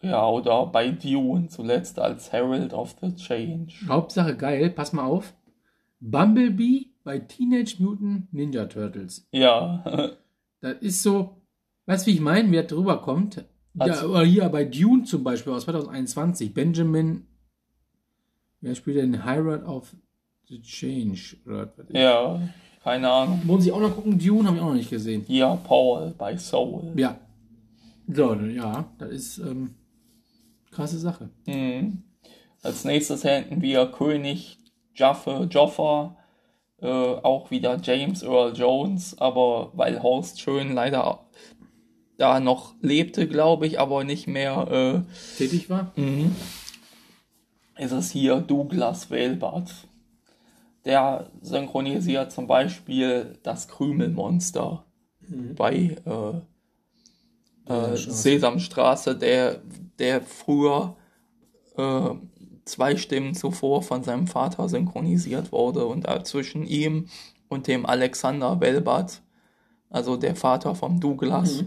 Ja, oder bei Dune zuletzt als Herald of the Change. Hauptsache geil, pass mal auf, Bumblebee bei Teenage Mutant Ninja Turtles. Ja, Das ist so, weißt du, wie ich meine, wer drüber kommt? Ja, Also- oder hier bei Dune zum Beispiel aus 2021, Benjamin, wer spielt denn Herald of the Change? Ja, keine Ahnung. Muss ich auch noch gucken, Dune habe ich auch noch nicht gesehen. Hier Paul bei Soul. Ja. So, ja, das ist ähm, krasse Sache. Mhm. Als nächstes hätten wir König Jaffe Joffa, äh, auch wieder James Earl Jones, aber weil Horst Schön leider da noch lebte, glaube ich, aber nicht mehr, Tätig war? äh, mhm. ist es hier Douglas Wählbart. Der synchronisiert zum Beispiel das Krümelmonster bei äh, äh, Sesamstraße, der, der früher äh, zwei Stimmen zuvor von seinem Vater synchronisiert wurde und äh, zwischen ihm und dem Alexander Welbert, also der Vater vom Douglas,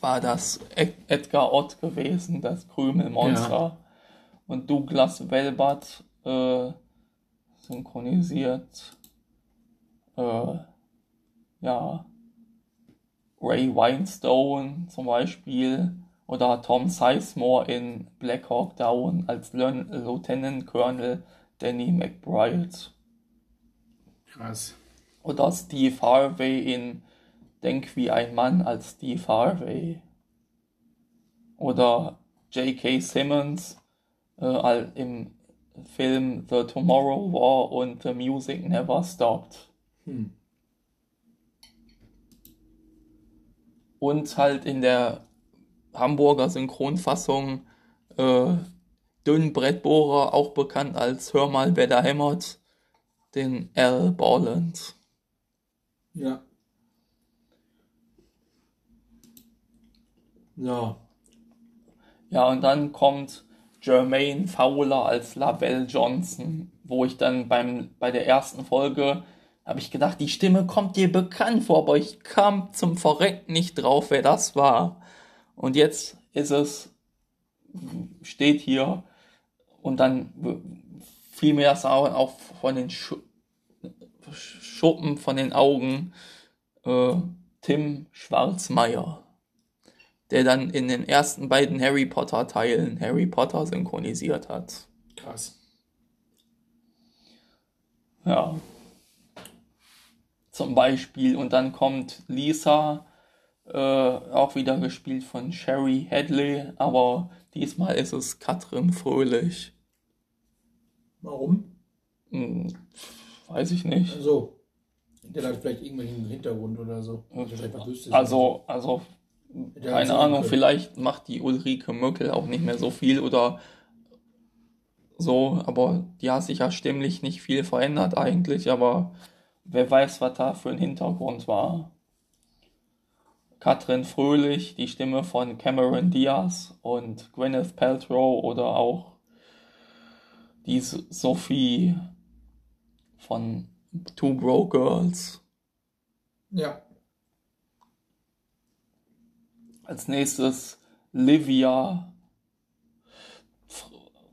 war das Ed Edgar Ott gewesen, das Krümelmonster. Und Douglas Welbert äh, synchronisiert äh, ja Ray Winestone zum Beispiel oder Tom Sizemore in Black Hawk Down als Lieutenant Colonel Danny McBride Krass. oder Steve Harvey in Denk wie ein Mann als Steve Harvey oder J.K. Simmons äh, im Film The Tomorrow War und The Music Never Stopped. Hm. Und halt in der Hamburger Synchronfassung äh, Dünnbrettbohrer, auch bekannt als Hör mal, wer da hämmert, den Al Borland. Ja. Ja. Ja, und dann kommt Jermaine Fowler als Lavelle Johnson, wo ich dann beim, bei der ersten Folge habe ich gedacht, die Stimme kommt dir bekannt vor, aber ich kam zum Verrecken nicht drauf, wer das war. Und jetzt ist es, steht hier und dann fiel mir das auch von den Schu Schuppen von den Augen äh, Tim Schwarzmeier, der dann in den ersten beiden Harry Potter Teilen Harry Potter synchronisiert hat. Krass. Ja. Zum Beispiel. Und dann kommt Lisa, äh, auch wieder gespielt von Sherry Hadley, aber diesmal ist es Katrin Fröhlich. Warum? Hm, weiß ich nicht. Also, der hat vielleicht irgendwelchen Hintergrund oder so. Also, also, keine Ahnung, vielleicht macht die Ulrike Möckel auch nicht mehr so viel oder so, aber die hat sich ja stimmlich nicht viel verändert eigentlich, aber wer weiß, was da für ein Hintergrund war. Katrin Fröhlich, die Stimme von Cameron Diaz und Gwyneth Paltrow oder auch die Sophie von Two Broke Girls. Ja. Als nächstes Livia.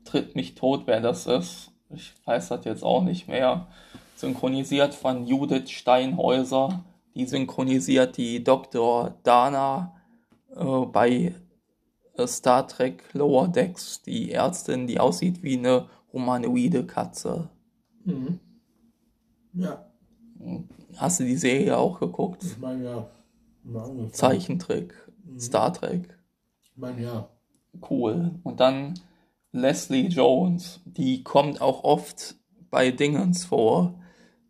Tritt mich tot, wer das ist. Ich weiß das jetzt auch nicht mehr. Synchronisiert von Judith Steinhäuser. Die synchronisiert die Dr. Dana äh, bei äh, Star Trek Lower Decks, die Ärztin, die aussieht wie eine humanoide Katze. Mhm. Ja. Hast du die Serie auch geguckt? Ich meine ja. Zeichentrick, mhm. Star Trek. Ich meine ja. Cool. Und dann Leslie Jones, die kommt auch oft bei Dingens vor.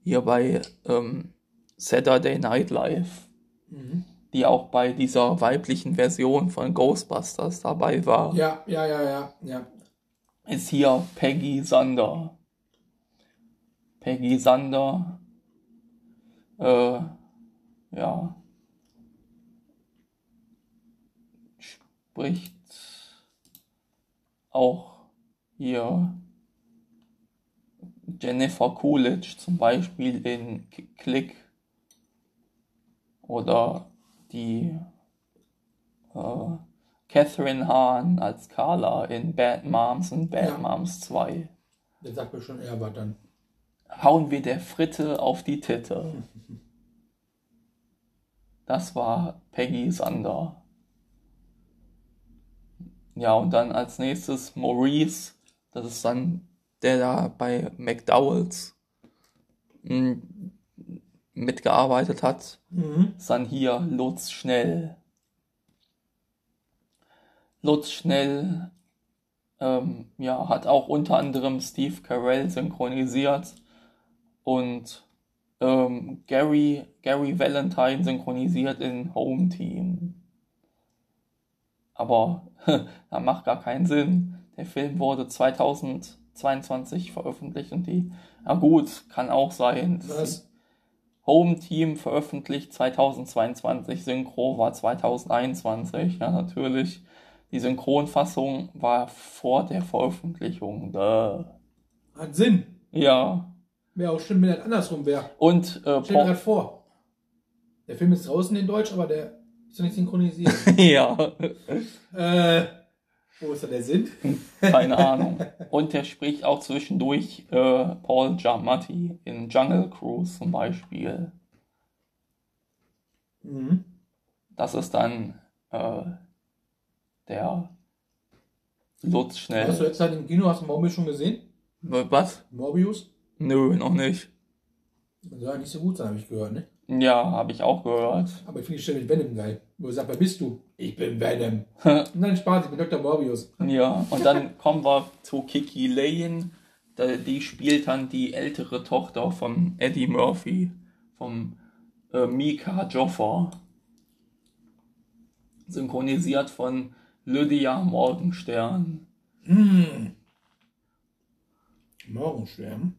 Hier bei ähm, Saturday Night Live. Mhm. Die auch bei dieser weiblichen Version von Ghostbusters dabei war. Ja, ja, ja, ja, ja. Ist hier Peggy Sander. Peggy Sander, äh, ja, spricht auch hier Jennifer Coolidge zum Beispiel in Click oder die äh, Catherine Hahn als Carla in Bad Moms und Bad ja. Moms 2. Der sagt mir schon eher was dann hauen wir der Fritte auf die Titte. Das war Peggy Sander. Ja, und dann als nächstes Maurice, das ist dann der da bei McDowells hm, mitgearbeitet hat. Mhm. Ist dann hier Lutz Schnell. Lutz Schnell ähm, ja, hat auch unter anderem Steve Carell synchronisiert und ähm, Gary, Gary Valentine synchronisiert in Home Team. Aber das macht gar keinen Sinn. Der Film wurde 2022 veröffentlicht und die, na gut, kann auch sein. Was? Home Team veröffentlicht 2022, Synchro war 2021, ja natürlich. Die Synchronfassung war vor der Veröffentlichung. Duh. Hat Sinn. Ja. Wäre auch schlimm, wenn das andersrum wäre. Und äh, Stell dir gerade vor. Der Film ist draußen in Deutsch, aber der ist doch nicht synchronisiert. ja. äh, wo ist da der Sinn? Keine Ahnung. Und der spricht auch zwischendurch äh, Paul Giamatti in Jungle Cruise zum Beispiel. Mhm. Das ist dann äh, der Lutz schnell. Hast du jetzt halt im Kino, hast du Morbius schon gesehen? Was? Morbius? Nö, noch nicht. Soll nicht so gut sein, habe ich gehört, ne? Ja, habe ich auch gehört. Aber ich finde die Stelle mit Venom geil. Wo er sagt, wer bist du? Ich bin Venom. Nein, Spaß, ich bin Dr. Morbius. ja, und dann kommen wir zu Kiki Lane. Die spielt dann die ältere Tochter von Eddie Murphy, vom äh, Mika Joffer. Synchronisiert von Lydia Morgenstern. Hm. Morgenstern?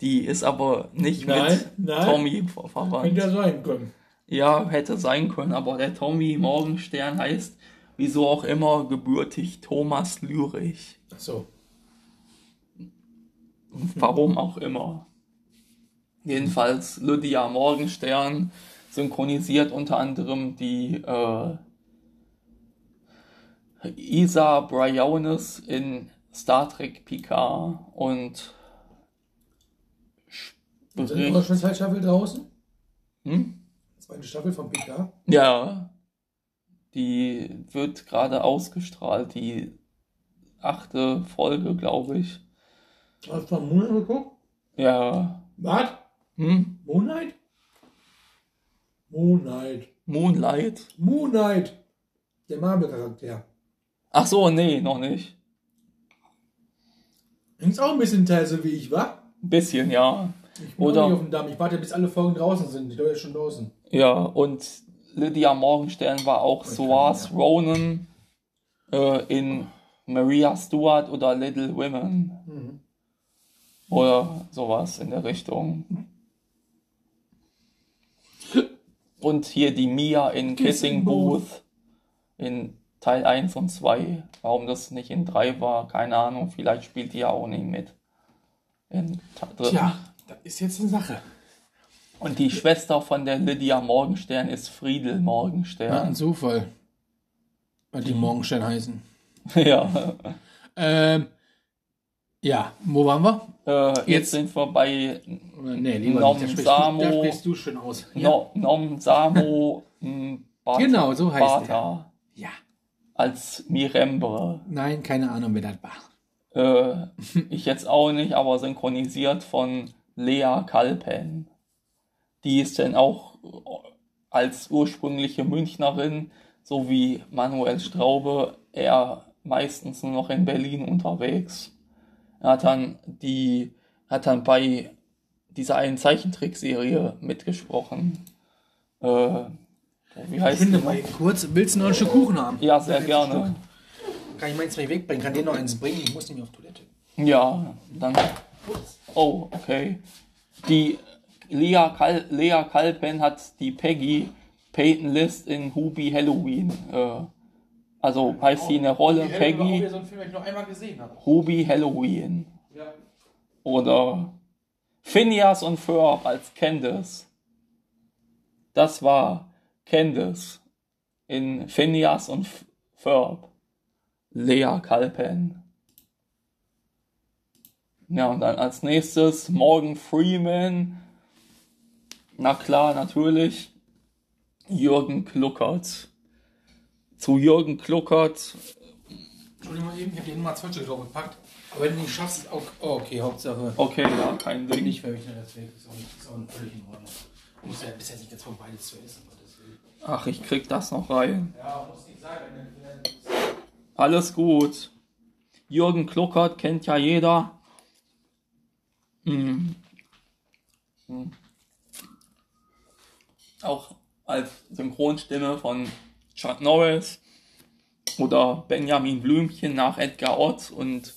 Die ist aber nicht nein, mit nein. Tommy verwandt. Hätte ja sein können. Ja, hätte sein können, aber der Tommy Morgenstern heißt wieso auch immer, gebürtig Thomas Lürich. Ach so. Warum auch immer. Jedenfalls Lydia Morgenstern synchronisiert unter anderem die äh, Isa Briones in Star Trek Picard und Sind immer schon zwei Staffeln draußen? Hm? Zweite Staffel von PK? Ja, die wird gerade ausgestrahlt, die achte Folge, glaube ich. Hast du Moonlight geguckt? Ja. Was? Hm? Moonlight? Moonlight. Moonlight? Moonlight. Der Marvel-Charakter. Ach so, nee, noch nicht. Ist auch ein bisschen Teil so wie ich, wa? Ein bisschen, ja. Ich bin Oder- nicht auf dem Damm. Ich warte, bis alle Folgen draußen sind. Die Leute schon draußen. Ja, und Lydia Morgenstern war auch Soas Ronan äh, in Maria Stuart oder Little Women. Mhm. Oder sowas in der Richtung. Und hier die Mia in Kissing Kissing Booth in Teil 1 und 2. Warum das nicht in 3 war, keine Ahnung. Vielleicht spielt die ja auch nicht mit. In Teil. Tja, das ist jetzt eine Sache. Und die Schwester von der Lydia Morgenstern ist Friedel Ja, ein Morgenstern. Zufall. Weil die Morgenstern heißen. Ja. Ähm, ja, wo waren wir? Äh, jetzt, Jetzt- sind wir bei Nee, lieber Nom nicht. Da sprichst, Samo. du, da sprichst du schön aus. no, Nom Samo Bata, Genau, so heißt Bata Ja. als Mirembre. Nein, keine Ahnung, wer das war. Äh, ich jetzt auch nicht, aber synchronisiert von Lea Kalpen. Die ist dann auch als ursprüngliche Münchnerin, so wie Manuel Straube, eher meistens nur noch in Berlin unterwegs. Er hat dann die, hat dann bei dieser einen Zeichentrickserie mitgesprochen. Äh, wie Ich heißt finde die? mal kurz, willst du noch ein Stück Kuchen haben? Ja, sehr Ein gerne. Kann ich meins nicht wegbringen? Kann dir noch eins bringen? Ich muss nämlich auf Toilette. Ja, dann. Oh, okay. Die Lea, Kal Lea Kalpen hat die Peggy Peyton List in Hubi Halloween. Äh, also heißt sie eine Rolle Peggy so einen Film, ich noch einmal gesehen habe. Hubi Halloween. Ja. Oder Phineas und Ferb als Candace. Das war Candace in Phineas und Ferb. Lea Kalpen. Ja, und dann als nächstes Morgan Freeman. Na klar, natürlich. Jürgen Kluckert. Zu Jürgen Kluckert. Entschuldigung eben, ich habe die Nummer 12 drauf gepackt. Aber wenn du nicht schaffst, auch oh, okay, Hauptsache. Okay, ja, kein Ding. Nicht verwechseln, das weg. Ist auch, ist auch völlig in Ordnung. Du musst ja bis jetzt nicht gezwungen, beides zu essen. Ach, ich krieg das noch rein. Ja, muss nicht sein, Alles gut. Jürgen Kluckert kennt ja jeder. Hm. Hm. Auch als Synchronstimme von Chuck Norris oder Benjamin Blümchen nach Edgar Ott und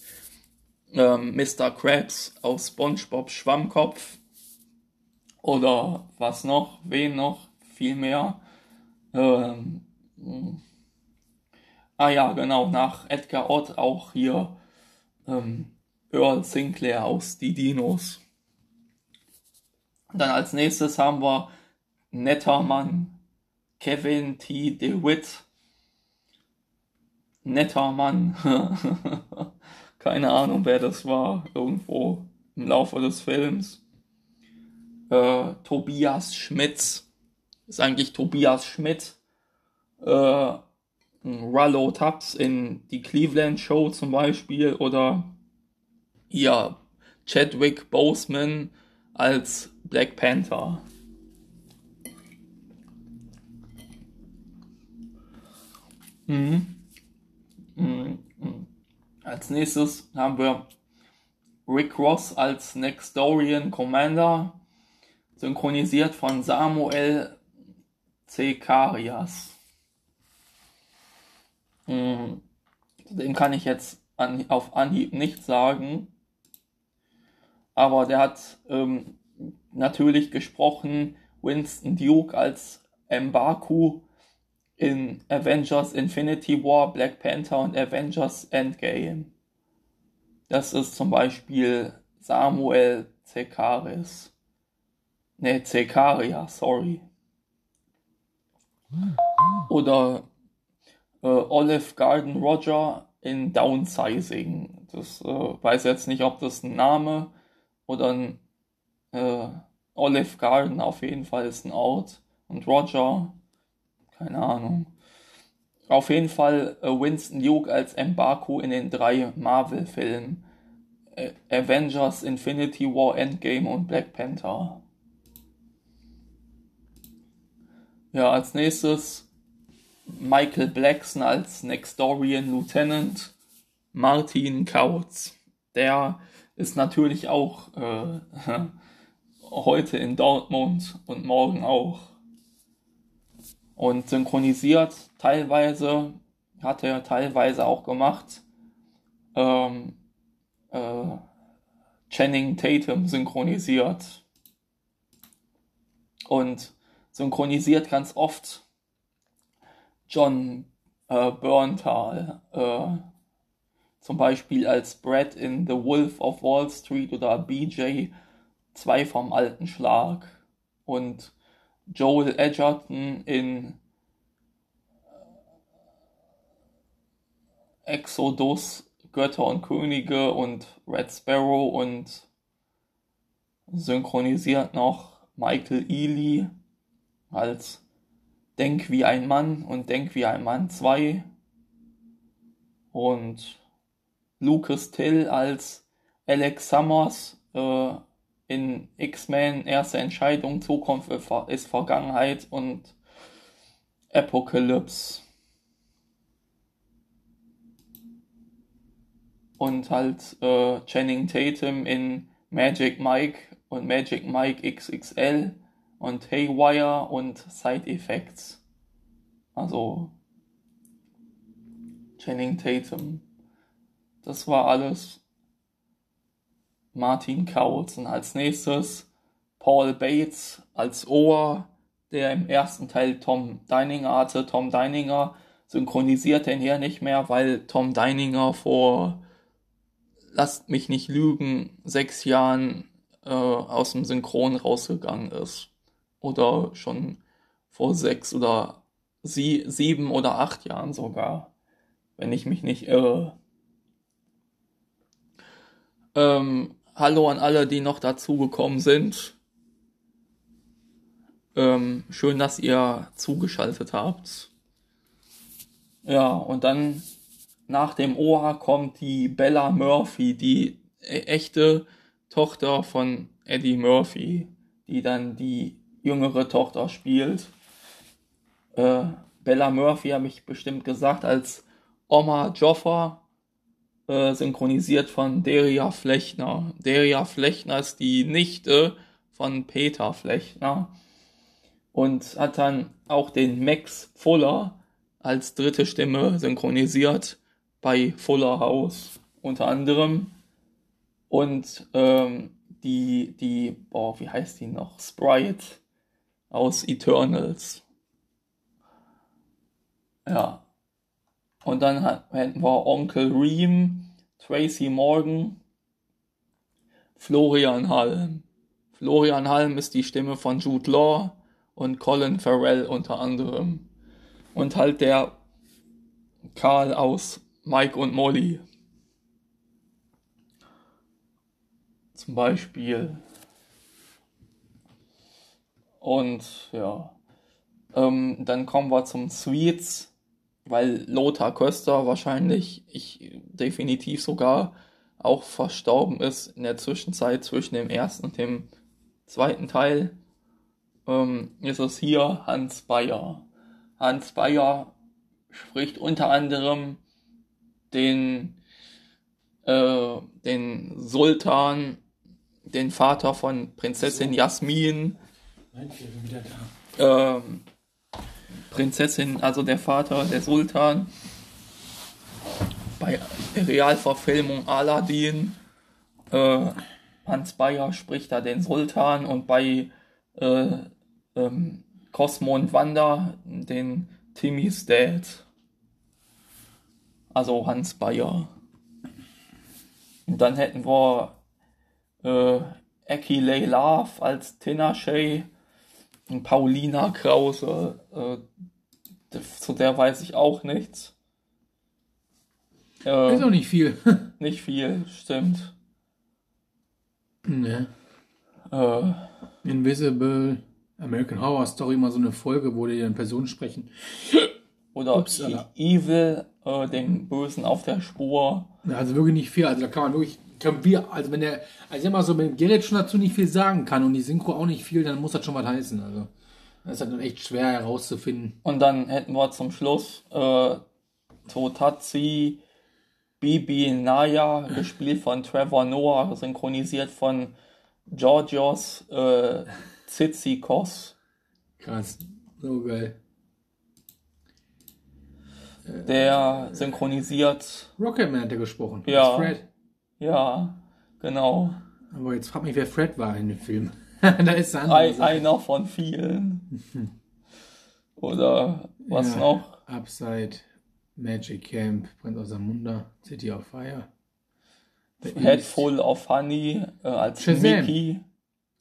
ähm, Mr. Krabs aus SpongeBob Schwammkopf oder was noch, wen noch, viel mehr. Ähm, hm. Ah ja, genau, nach Edgar Ott auch hier ähm, Earl Sinclair aus Die Dinos. Dann als nächstes haben wir Netter Mann, Kevin T. DeWitt. Netter Mann. Keine Ahnung, wer das war. Irgendwo im Laufe des Films. Äh, Tobias Schmitz. Ist eigentlich Tobias Schmidt. Äh, Rollo Tubbs in die Cleveland Show zum Beispiel oder ja, Chadwick Boseman als Black Panther. Mhm. Mhm. Mhm. Als nächstes haben wir Rick Ross als Nextorian Commander, synchronisiert von Samuel Zekarias. Mm, Den kann ich jetzt an, auf Anhieb nicht sagen. Aber der hat ähm, natürlich gesprochen Winston Duke als Mbaku in Avengers Infinity War, Black Panther und Avengers Endgame. Das ist zum Beispiel Samuel Zekaris. Ne, Zekaria, sorry. Oder äh, Olive Garden Roger in Downsizing. Das äh, weiß jetzt nicht, ob das ein Name oder ein äh, Olive Garden auf jeden Fall ist ein Ort. Und Roger, keine Ahnung. Auf jeden Fall äh, Winston Duke als Embarku in den drei Marvel-Filmen. Äh, Avengers, Infinity War, Endgame und Black Panther. Ja, als nächstes Michael Blackson als Nextorian Lieutenant. Martin Kautz. Der ist natürlich auch äh, heute in Dortmund und morgen auch. Und synchronisiert teilweise, hat er teilweise auch gemacht. Ähm, äh, Channing Tatum synchronisiert. Und synchronisiert ganz oft John äh, Berntal. Äh, zum Beispiel als Brad in The Wolf of Wall Street oder BJ, zwei vom alten Schlag. Und Joel Edgerton in Exodus Götter und Könige und Red Sparrow und synchronisiert noch Michael Ealy als Denk wie ein Mann und Denk wie ein Mann 2 und Lucas Till als Alex Summers äh, in X-Men erste Entscheidung, Zukunft ist Vergangenheit und Apocalypse. und halt äh, Channing Tatum in Magic Mike und Magic Mike XXL und Haywire und Side Effects. Also Channing Tatum. Das war alles Martin Kautz. Und als nächstes Paul Bates als Ohr, der im ersten Teil Tom Deininger hatte. Tom Deininger synchronisiert den hier nicht mehr, weil Tom Deininger vor lasst mich nicht lügen, sechs Jahren äh, aus dem Synchron rausgegangen ist. Oder schon vor sechs oder sie, sieben oder acht Jahren sogar, wenn ich mich nicht irre. Ähm, hallo an alle, die noch dazugekommen sind. Ähm, schön, dass ihr zugeschaltet habt. Ja, und dann nach dem Oha kommt die Bella Murphy, die e-, echte Tochter von Eddie Murphy, die dann die jüngere Tochter spielt. Äh, Bella Murphy habe ich bestimmt gesagt als Oma Joffa, äh, synchronisiert von Deria Flechner. Deria Flechner ist die Nichte von Peter Flechner und hat dann auch den Max Fuller als dritte Stimme synchronisiert bei Fuller House unter anderem. Und ähm, die, die, boah, wie heißt die noch? Sprite aus Eternals. Ja. Und dann hatten wir Onkel Reem, Tracy Morgan, Florian Halm. Florian Halm ist die Stimme von Jude Law und Colin Farrell unter anderem. Und halt der Karl aus Mike und Molly. Zum Beispiel. Und ja. Ähm, dann kommen wir zum Sweets, weil Lothar Köster wahrscheinlich, ich definitiv sogar, auch verstorben ist in der Zwischenzeit zwischen dem ersten und dem zweiten Teil. Ähm, ist es hier Hans Bayer. Hans Bayer spricht unter anderem den, äh, den Sultan, den Vater von Prinzessin Jasmin. Ähm, Prinzessin, also der Vater, der Sultan. Bei der Realverfilmung Aladdin. Äh, Hans Bayer spricht da den Sultan und bei äh, ähm, Cosmo und Wanda den Timmy's Dad. Also Hans Bayer. Und dann hätten wir äh, Eki Love als Tina Shay Paulina Krause. Äh, zu der weiß ich auch nichts. Äh, ist auch nicht viel. nicht viel, stimmt. Ne. Äh, Invisible, American Horror Story, mal so eine Folge, wo die dann Personen sprechen. Oder Ups, Evil, äh, den Bösen auf der Spur. Also wirklich nicht viel. Also da kann man wirklich, können wir, also wenn der, also ich mal so, wenn Gerrit schon dazu nicht viel sagen kann und die Synchro auch nicht viel, dann muss das schon was heißen. Also das ist halt dann echt schwer herauszufinden. Und dann hätten wir zum Schluss äh, Totatsi Bibi Naya, gespielt von Trevor Noah, synchronisiert von Georgios äh, Tsitsikos. Krass, so geil. Der synchronisiert. Rocketman hat er gesprochen. Ja. Fred. Ja, genau. Aber jetzt frag mich, wer Fred war in dem Film. da ist Ein, einer von vielen. Oder was ja, noch? Upside. Magic Camp, Prinz aus Zamunda, City of Fire. Head. Full of Honey äh, als Shazam. Mickey.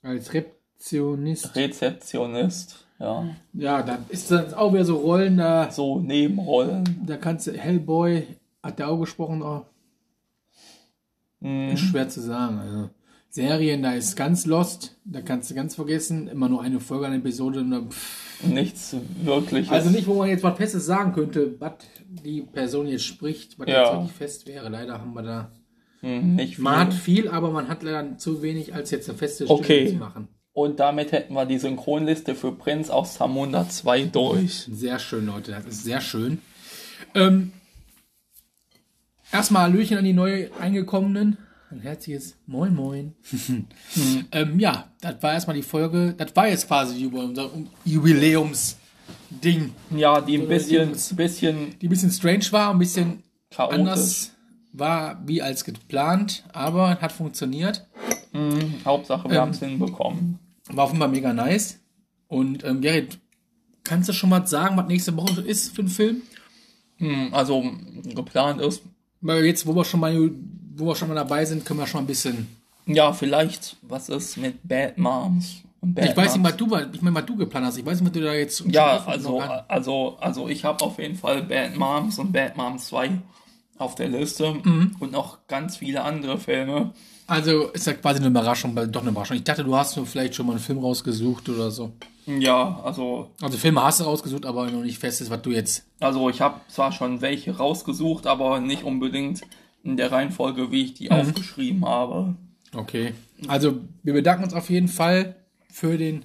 Als Rezeptionist. Rezeptionist, ja. Ja, da ist dann auch wieder so Rollen da. So Nebenrollen. Da kannst du, Hellboy, hat der auch gesprochen, oh. Mm. Ist schwer zu sagen, also. Serien, da ist ganz lost, da kannst du ganz vergessen, immer nur eine Folge an Episode und dann, Nichts wirklich. Also nicht, wo man jetzt was Festes sagen könnte, was die Person jetzt spricht, was ja. jetzt wirklich fest wäre. Leider haben wir da hm, nicht viel. Man hat viel, aber man hat leider zu wenig, als jetzt eine feste Stimme okay. zu machen. Und damit hätten wir die Synchronliste für Prinz aus Samunda 2 durch. Sehr schön, Leute, das ist sehr schön. Ähm, erstmal Hallöchen an die neu eingekommenen. Ein herzliches Moin Moin. ähm, ja, das war erstmal die Folge. Das war jetzt quasi unser Jubiläums-Ding. Ja, die ein bisschen, die, bisschen. Die ein bisschen strange war, ein bisschen chaotisch. anders war wie als geplant, aber hat funktioniert. Mhm. Hauptsache, wir ähm, haben es hinbekommen. War offenbar mega nice. Und ähm, Gerrit, kannst du schon mal sagen, was nächste Woche ist für einen Film? Mhm, also geplant ist. Weil jetzt, wo wir schon mal wo wir schon mal dabei sind, können wir schon mal ein bisschen. Ja, vielleicht, was ist mit Bad Moms? Bad ich weiß Moms? nicht, was du, ich meine, was du geplant hast. Ich weiß nicht, was du da jetzt. Ja, also, also, also ich habe auf jeden Fall Bad Moms und Bad Moms 2 auf der Liste mhm. und noch ganz viele andere Filme. Also ist ja quasi eine Überraschung, weil doch eine Überraschung. Ich dachte, du hast vielleicht schon mal einen Film rausgesucht oder so. Ja, also. Also Filme hast du rausgesucht, aber noch nicht fest ist, was du jetzt. Also ich habe zwar schon welche rausgesucht, aber nicht unbedingt in der Reihenfolge, wie ich die mhm. aufgeschrieben habe. Okay. Also wir bedanken uns auf jeden Fall für den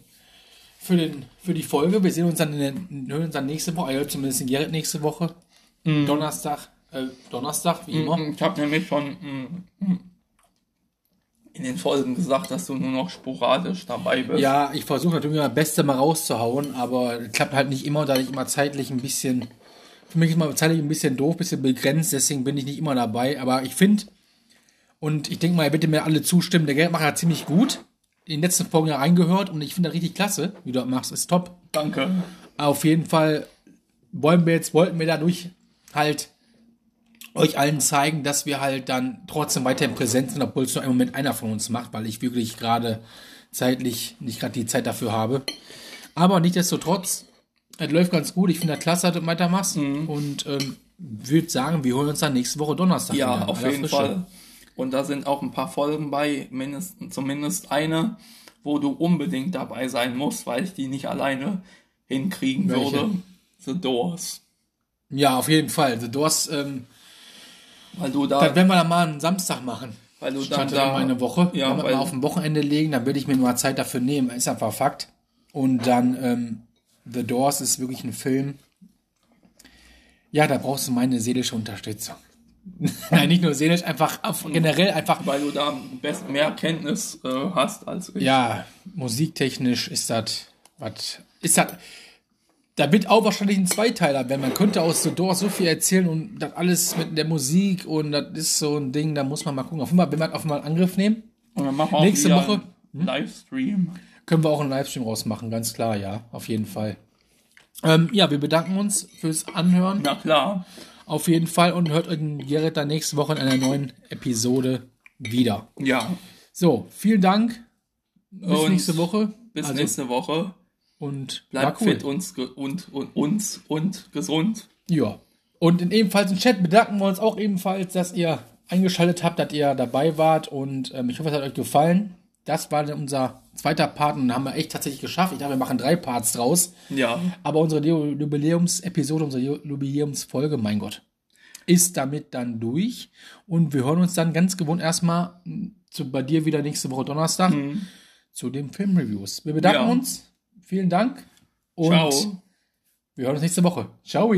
für den für die Folge. Wir sehen uns dann in der, hören uns dann nächste Woche, also zumindest in Gerrit nächste Woche. Mhm. Donnerstag, äh, Donnerstag, wie immer. Mhm, ich habe nämlich schon mhm, in den Folgen gesagt, dass du nur noch sporadisch dabei bist. Ja, ich versuche natürlich mein Beste mal rauszuhauen, aber klappt halt nicht immer, da ich immer zeitlich ein bisschen für mich ist mal zeitlich ein bisschen doof, ein bisschen begrenzt, deswegen bin ich nicht immer dabei. Aber ich finde, und ich denke mal, ihr werdet mir alle zustimmen, der Geldmacher hat ziemlich gut in den letzten Folgen ja reingehört und ich finde das richtig klasse, wie du das machst, ist top. Danke. Auf jeden Fall wollen wir jetzt, wollten wir dadurch halt euch allen zeigen, dass wir halt dann trotzdem weiterhin präsent sind, obwohl es nur im Moment einer von uns macht, weil ich wirklich gerade zeitlich nicht gerade die Zeit dafür habe. Aber nichtsdestotrotz es läuft ganz gut. Ich finde das klasse, dass du weitermachst. Mhm. Und ähm, würde sagen, wir holen uns dann nächste Woche Donnerstag. Ja, wieder, auf jeden Frische. Fall. Und da sind auch ein paar Folgen bei, mindestens, zumindest eine, wo du unbedingt dabei sein musst, weil ich die nicht alleine hinkriegen Welche? würde. The Doors. Ja, auf jeden Fall. The Doors, ähm, weil du da. Das werden wir dann mal einen Samstag machen. Weil du dann da eine Woche. Ja, wenn wir mal auf ein Wochenende legen, dann würde ich mir mal Zeit dafür nehmen. Ist einfach Fakt. Und dann ähm, The Doors ist wirklich ein Film. Ja, da brauchst du meine seelische Unterstützung. Nein, nicht nur seelisch, einfach generell einfach. Weil du da best mehr Kenntnis äh, hast als ich. Ja, musiktechnisch ist das, was, ist das, da wird auch wahrscheinlich ein Zweiteiler werden. Man könnte aus The Doors so viel erzählen und das alles mit der Musik und das ist so ein Ding, da muss man mal gucken. Auf einmal, wenn wir auf einmal einen Angriff nehmen. Und dann machen wir nächste Woche. Hm? Livestream. Können wir auch einen Livestream rausmachen, ganz klar, ja, auf jeden Fall. Ähm, ja, wir bedanken uns fürs Anhören. Na klar. Auf jeden Fall und hört euch Gerrit dann nächste Woche in einer neuen Episode wieder. Ja. So, vielen Dank. Bis Und nächste Woche. Bis Also- nächste Woche. Und Bleibt cool. fit und, ge- und, und uns und gesund. Ja. Und in ebenfalls im Chat bedanken wir uns auch ebenfalls, dass ihr eingeschaltet habt, dass ihr dabei wart und ähm, ich hoffe, es hat euch gefallen. Das war dann unser zweiter Part und haben wir echt tatsächlich geschafft. Ich dachte, wir machen drei Parts draus. Ja. Aber unsere Ju- Jubiläumsepisode, unsere Ju- Jubiläumsfolge, mein Gott, ist damit dann durch. Und wir hören uns dann ganz gewohnt erstmal zu, bei dir wieder nächste Woche Donnerstag zu den Filmreviews. Wir bedanken Ja. uns. Vielen Dank. Und Ciao. wir hören uns nächste Woche. Ciao.